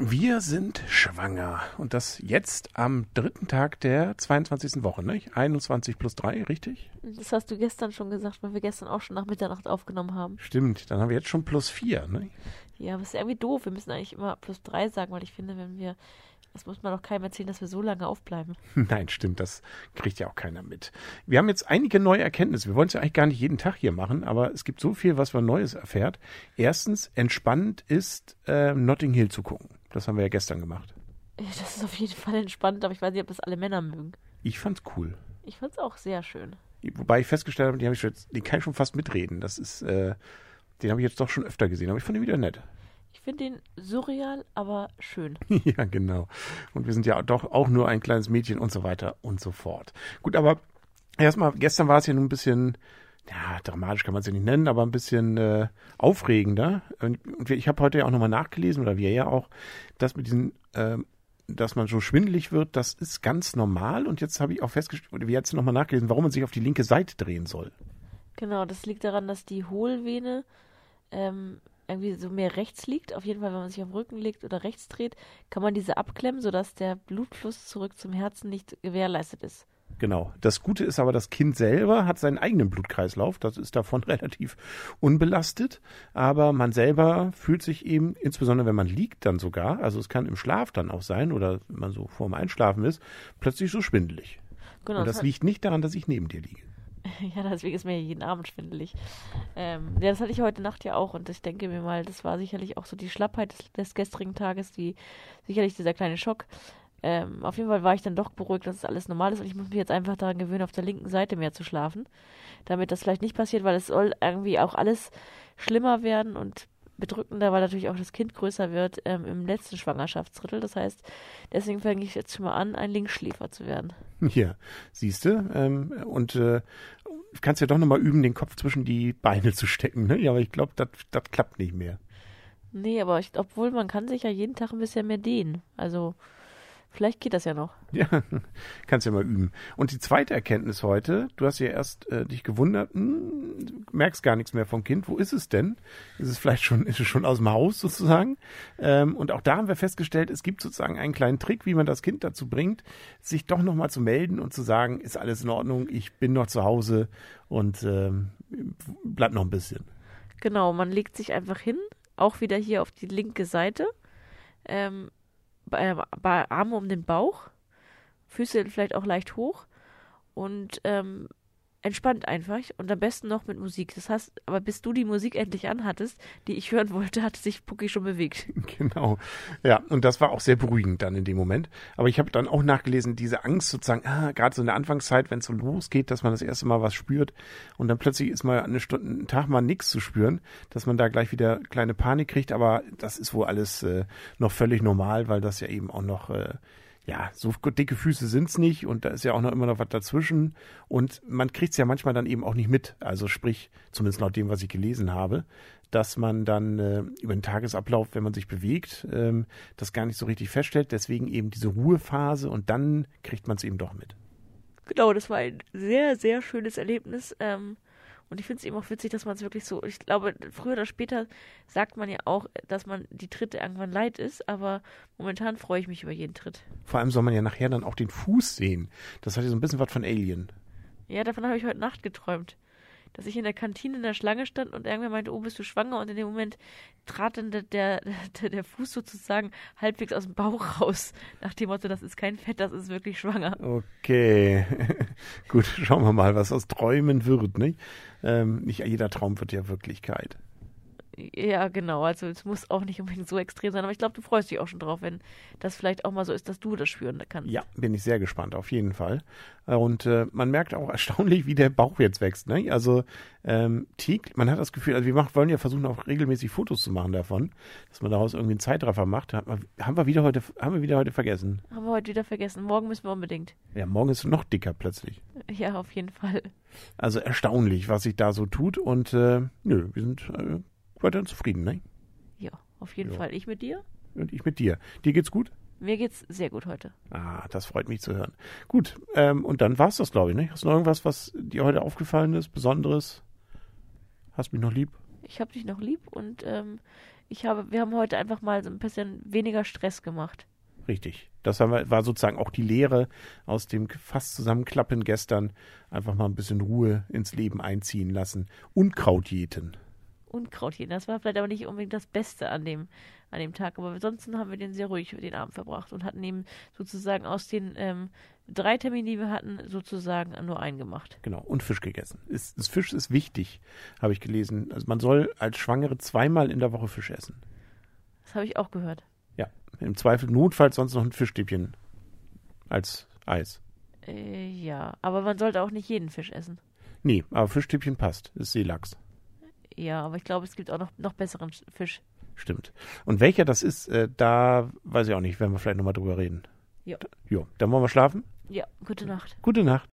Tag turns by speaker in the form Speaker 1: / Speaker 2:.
Speaker 1: Wir sind schwanger. Und das jetzt am dritten Tag der 22. Woche, nicht? 21 plus 3, richtig?
Speaker 2: Das hast du gestern schon gesagt, weil wir gestern auch schon nach Mitternacht aufgenommen haben.
Speaker 1: Stimmt, dann haben wir jetzt schon plus 4, ne?
Speaker 2: Ja, aber es ist irgendwie doof. Wir müssen eigentlich immer plus 3 sagen, weil ich finde, wenn wir. Das muss man doch keinem erzählen, dass wir so lange aufbleiben.
Speaker 1: Nein, stimmt, das kriegt ja auch keiner mit. Wir haben jetzt einige neue Erkenntnisse. Wir wollen es ja eigentlich gar nicht jeden Tag hier machen, aber es gibt so viel, was man Neues erfährt. Erstens, entspannend ist, äh, Notting Hill zu gucken. Das haben wir ja gestern gemacht.
Speaker 2: Das ist auf jeden Fall entspannt, aber ich weiß nicht, ob das alle Männer mögen.
Speaker 1: Ich fand's cool.
Speaker 2: Ich fand's auch sehr schön.
Speaker 1: Wobei ich festgestellt habe, die, hab ich jetzt, die kann ich schon fast mitreden. Das ist, äh, den habe ich jetzt doch schon öfter gesehen, aber ich fand ihn wieder nett.
Speaker 2: Ich finde ihn surreal, aber schön.
Speaker 1: ja, genau. Und wir sind ja doch auch nur ein kleines Mädchen und so weiter und so fort. Gut, aber erstmal, gestern war es ja nun ein bisschen ja, dramatisch kann man es ja nicht nennen, aber ein bisschen äh, aufregender. Und, ich habe heute ja auch nochmal nachgelesen, oder wir ja auch, dass mit diesen, äh, dass man so schwindelig wird, das ist ganz normal. Und jetzt habe ich auch festgestellt, oder wir jetzt nochmal nachgelesen, warum man sich auf die linke Seite drehen soll.
Speaker 2: Genau, das liegt daran, dass die Hohlvene ähm, irgendwie so mehr rechts liegt. Auf jeden Fall, wenn man sich auf den Rücken legt oder rechts dreht, kann man diese abklemmen, sodass der Blutfluss zurück zum Herzen nicht gewährleistet ist.
Speaker 1: Genau. Das Gute ist aber, das Kind selber hat seinen eigenen Blutkreislauf. Das ist davon relativ unbelastet. Aber man selber fühlt sich eben, insbesondere wenn man liegt dann sogar, also es kann im Schlaf dann auch sein oder wenn man so vorm Einschlafen ist, plötzlich so schwindelig. Genau, Und das, das liegt nicht daran, dass ich neben dir liege.
Speaker 2: Ja, deswegen ist mir jeden Abend schwindelig. Ähm, ja, das hatte ich heute Nacht ja auch und ich denke mir mal, das war sicherlich auch so die Schlappheit des, des gestrigen Tages, die sicherlich dieser kleine Schock. Ähm, auf jeden Fall war ich dann doch beruhigt, dass es alles normal ist und ich muss mich jetzt einfach daran gewöhnen, auf der linken Seite mehr zu schlafen, damit das vielleicht nicht passiert, weil es soll irgendwie auch alles schlimmer werden und bedrückender, weil natürlich auch das Kind größer wird ähm, im letzten Schwangerschaftsdrittel. Das heißt, deswegen fange ich jetzt schon mal an, ein Linksschläfer zu werden.
Speaker 1: Ja, siehst du. Ähm, und äh, kannst ja doch nochmal üben, den Kopf zwischen die Beine zu stecken. Ne? Ja, aber ich glaube, das klappt nicht mehr.
Speaker 2: Nee, aber ich, obwohl man kann sich ja jeden Tag ein bisschen mehr dehnen. Also Vielleicht geht das ja noch.
Speaker 1: Ja, kannst ja mal üben. Und die zweite Erkenntnis heute, du hast ja erst äh, dich gewundert, hm, du merkst gar nichts mehr vom Kind. Wo ist es denn? Ist es vielleicht schon, ist es schon aus dem Haus sozusagen? Ähm, und auch da haben wir festgestellt, es gibt sozusagen einen kleinen Trick, wie man das Kind dazu bringt, sich doch nochmal zu melden und zu sagen, ist alles in Ordnung, ich bin noch zu Hause und ähm, bleib noch ein bisschen.
Speaker 2: Genau, man legt sich einfach hin, auch wieder hier auf die linke Seite. Ähm, bei Arme um den Bauch, Füße vielleicht auch leicht hoch. Und ähm, entspannt einfach und am besten noch mit Musik. Das heißt, aber bis du die Musik endlich anhattest, die ich hören wollte, hat sich Pucki schon bewegt.
Speaker 1: Genau. Ja, und das war auch sehr beruhigend dann in dem Moment. Aber ich habe dann auch nachgelesen, diese Angst sozusagen, ah, gerade so in der Anfangszeit, wenn es so losgeht, dass man das erste Mal was spürt und dann plötzlich ist mal eine Stunde, einen Tag mal nichts zu spüren, dass man da gleich wieder kleine Panik kriegt. Aber das ist wohl alles äh, noch völlig normal, weil das ja eben auch noch äh, ja, so dicke Füße sind's nicht und da ist ja auch noch immer noch was dazwischen und man kriegt's ja manchmal dann eben auch nicht mit, also sprich, zumindest laut dem, was ich gelesen habe, dass man dann äh, über den Tagesablauf, wenn man sich bewegt, ähm, das gar nicht so richtig feststellt, deswegen eben diese Ruhephase und dann kriegt man es eben doch mit.
Speaker 2: Genau, das war ein sehr, sehr schönes Erlebnis. Ähm, und ich finde es eben auch witzig, dass man es wirklich so, ich glaube, früher oder später sagt man ja auch, dass man die Tritte irgendwann leid ist, aber momentan freue ich mich über jeden Tritt.
Speaker 1: Vor allem soll man ja nachher dann auch den Fuß sehen. Das hat ja so ein bisschen was von Alien.
Speaker 2: Ja, davon habe ich heute Nacht geträumt dass ich in der Kantine in der Schlange stand und irgendwer meinte, oh, bist du schwanger? Und in dem Moment trat dann der, der, der, Fuß sozusagen halbwegs aus dem Bauch raus. Nach dem Motto, das ist kein Fett, das ist wirklich schwanger.
Speaker 1: Okay. Gut, schauen wir mal, was aus Träumen wird, nicht? Ähm, nicht jeder Traum wird ja Wirklichkeit.
Speaker 2: Ja, genau. Also es muss auch nicht unbedingt so extrem sein, aber ich glaube, du freust dich auch schon drauf, wenn das vielleicht auch mal so ist, dass du das spüren kannst.
Speaker 1: Ja, bin ich sehr gespannt, auf jeden Fall. Und äh, man merkt auch erstaunlich, wie der Bauch jetzt wächst. Ne? Also ähm, Teak, man hat das Gefühl, also wir machen, wollen ja versuchen, auch regelmäßig Fotos zu machen davon, dass man daraus irgendwie einen Zeitraffer macht. Haben wir, haben wir wieder heute, haben wir wieder heute vergessen.
Speaker 2: Haben wir heute wieder vergessen. Morgen müssen wir unbedingt.
Speaker 1: Ja, morgen ist es noch dicker plötzlich.
Speaker 2: Ja, auf jeden Fall.
Speaker 1: Also erstaunlich, was sich da so tut. Und äh, nö, wir sind äh, weiterhin zufrieden, ne?
Speaker 2: Ja, auf jeden ja. Fall. Ich mit dir?
Speaker 1: Und ich mit dir. Dir geht's gut?
Speaker 2: Mir geht's sehr gut heute.
Speaker 1: Ah, das freut mich zu hören. Gut, ähm, und dann war's das, glaube ich, ne? Hast du noch irgendwas, was dir heute aufgefallen ist, Besonderes? Hast mich noch lieb?
Speaker 2: Ich hab dich noch lieb und ähm, ich habe, wir haben heute einfach mal so ein bisschen weniger Stress gemacht.
Speaker 1: Richtig. Das wir, war sozusagen auch die Lehre aus dem fast Zusammenklappen gestern. Einfach mal ein bisschen Ruhe ins Leben einziehen lassen. Unkrautjäten.
Speaker 2: Unkrautjäten. Das war vielleicht aber nicht unbedingt das Beste an dem, an dem Tag. Aber ansonsten haben wir den sehr ruhig den Abend verbracht und hatten eben sozusagen aus den ähm, drei Terminen, die wir hatten, sozusagen nur einen gemacht.
Speaker 1: Genau. Und Fisch gegessen. Ist, das Fisch ist wichtig, habe ich gelesen. Also man soll als Schwangere zweimal in der Woche Fisch essen.
Speaker 2: Das habe ich auch gehört.
Speaker 1: Ja, im Zweifel notfalls sonst noch ein Fischstäbchen als Eis.
Speaker 2: Äh, ja, aber man sollte auch nicht jeden Fisch essen.
Speaker 1: Nee, aber Fischstäbchen passt. Ist Seelachs.
Speaker 2: Ja, aber ich glaube, es gibt auch noch, noch besseren Fisch.
Speaker 1: Stimmt. Und welcher das ist, äh, da weiß ich auch nicht, werden wir vielleicht nochmal drüber reden.
Speaker 2: Ja.
Speaker 1: Jo, dann wollen wir schlafen?
Speaker 2: Ja, gute Nacht.
Speaker 1: Gute Nacht.